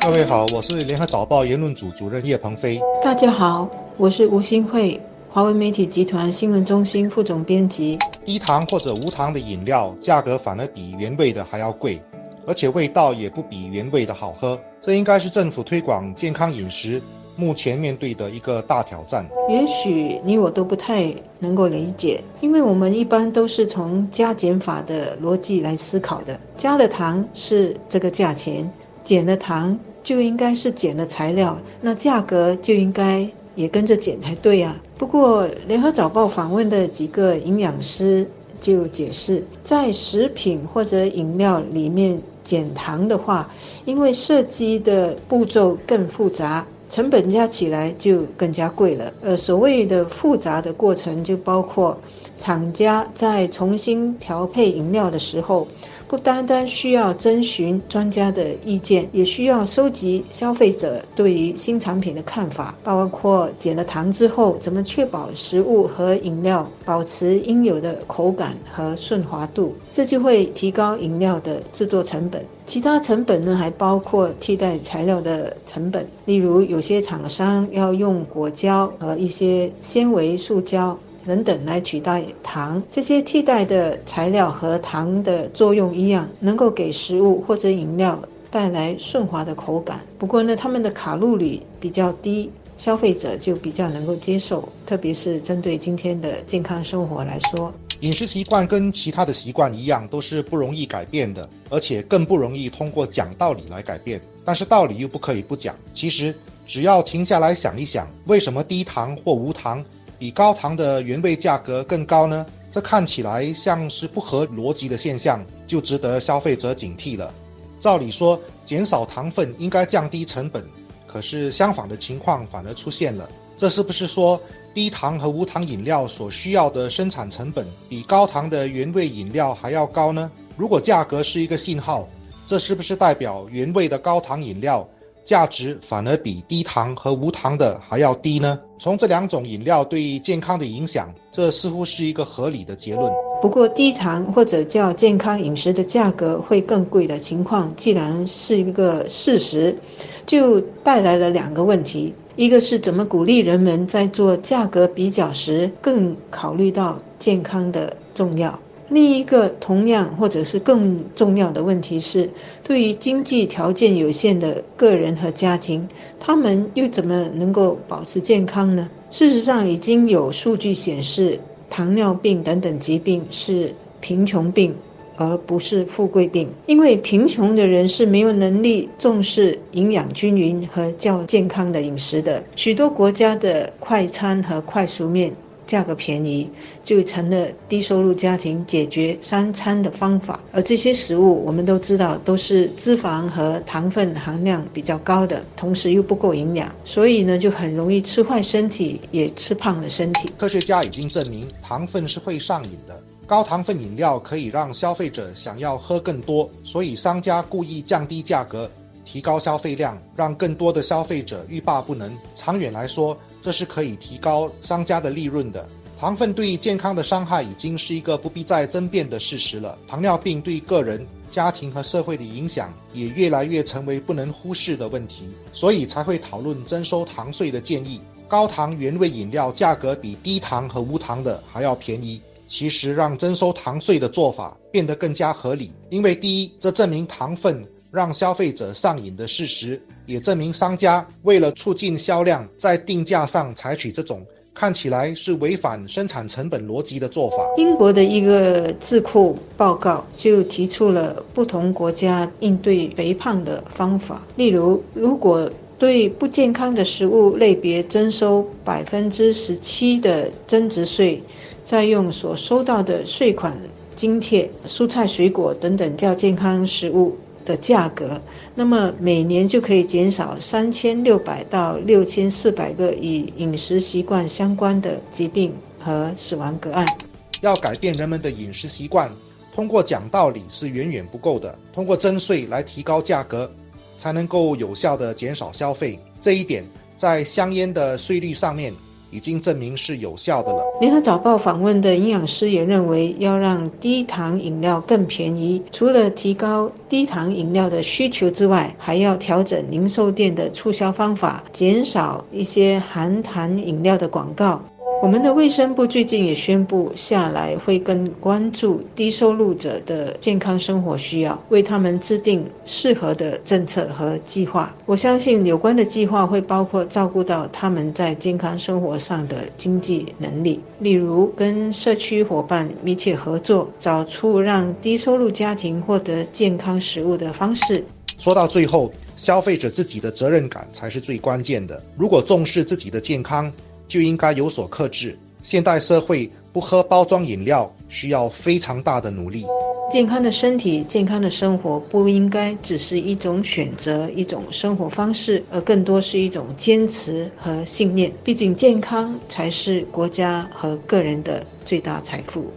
各位好，我是联合早报言论组主任叶鹏飞。大家好，我是吴新慧，华为媒体集团新闻中心副总编辑。低糖或者无糖的饮料，价格反而比原味的还要贵，而且味道也不比原味的好喝。这应该是政府推广健康饮食目前面对的一个大挑战。也许你我都不太能够理解，因为我们一般都是从加减法的逻辑来思考的。加了糖是这个价钱，减了糖就应该是减了材料，那价格就应该也跟着减才对啊。不过联合早报访问的几个营养师就解释，在食品或者饮料里面减糖的话，因为设计的步骤更复杂。成本加起来就更加贵了。呃，所谓的复杂的过程，就包括厂家在重新调配饮料的时候。不单单需要征询专家的意见，也需要收集消费者对于新产品的看法，包括减了糖之后怎么确保食物和饮料保持应有的口感和顺滑度，这就会提高饮料的制作成本。其他成本呢，还包括替代材料的成本，例如有些厂商要用果胶和一些纤维塑胶。等等来取代糖，这些替代的材料和糖的作用一样，能够给食物或者饮料带来顺滑的口感。不过呢，它们的卡路里比较低，消费者就比较能够接受，特别是针对今天的健康生活来说。饮食习惯跟其他的习惯一样，都是不容易改变的，而且更不容易通过讲道理来改变。但是道理又不可以不讲。其实只要停下来想一想，为什么低糖或无糖？比高糖的原味价格更高呢？这看起来像是不合逻辑的现象，就值得消费者警惕了。照理说，减少糖分应该降低成本，可是相反的情况反而出现了。这是不是说低糖和无糖饮料所需要的生产成本比高糖的原味饮料还要高呢？如果价格是一个信号，这是不是代表原味的高糖饮料？价值反而比低糖和无糖的还要低呢？从这两种饮料对健康的影响，这似乎是一个合理的结论。不过，低糖或者叫健康饮食的价格会更贵的情况，既然是一个事实，就带来了两个问题：一个是怎么鼓励人们在做价格比较时更考虑到健康的重要。另一个同样或者是更重要的问题是，对于经济条件有限的个人和家庭，他们又怎么能够保持健康呢？事实上，已经有数据显示，糖尿病等等疾病是贫穷病，而不是富贵病。因为贫穷的人是没有能力重视营养均匀和较健康的饮食的。许多国家的快餐和快熟面。价格便宜就成了低收入家庭解决三餐的方法，而这些食物我们都知道都是脂肪和糖分含量比较高的，同时又不够营养，所以呢就很容易吃坏身体，也吃胖了身体。科学家已经证明糖分是会上瘾的，高糖分饮料可以让消费者想要喝更多，所以商家故意降低价格，提高消费量，让更多的消费者欲罢不能。长远来说，这是可以提高商家的利润的。糖分对健康的伤害已经是一个不必再争辩的事实了。糖尿病对个人、家庭和社会的影响也越来越成为不能忽视的问题，所以才会讨论征收糖税的建议。高糖原味饮料价格比低糖和无糖的还要便宜，其实让征收糖税的做法变得更加合理。因为第一，这证明糖分让消费者上瘾的事实。也证明商家为了促进销量，在定价上采取这种看起来是违反生产成本逻辑的做法。英国的一个智库报告就提出了不同国家应对肥胖的方法。例如，如果对不健康的食物类别征收百分之十七的增值税，再用所收到的税款津贴蔬菜、水果等等较健康食物。的价格，那么每年就可以减少三千六百到六千四百个与饮食习惯相关的疾病和死亡个案。要改变人们的饮食习惯，通过讲道理是远远不够的，通过征税来提高价格，才能够有效的减少消费。这一点在香烟的税率上面已经证明是有效的了。联合早报访问的营养师也认为，要让低糖饮料更便宜，除了提高低糖饮料的需求之外，还要调整零售店的促销方法，减少一些含糖饮料的广告。我们的卫生部最近也宣布，下来会更关注低收入者的健康生活需要，为他们制定适合的政策和计划。我相信有关的计划会包括照顾到他们在健康生活上的经济能力，例如跟社区伙伴密切合作，找出让低收入家庭获得健康食物的方式。说到最后，消费者自己的责任感才是最关键的。如果重视自己的健康，就应该有所克制。现代社会不喝包装饮料需要非常大的努力。健康的身体、健康的生活不应该只是一种选择、一种生活方式，而更多是一种坚持和信念。毕竟，健康才是国家和个人的最大财富。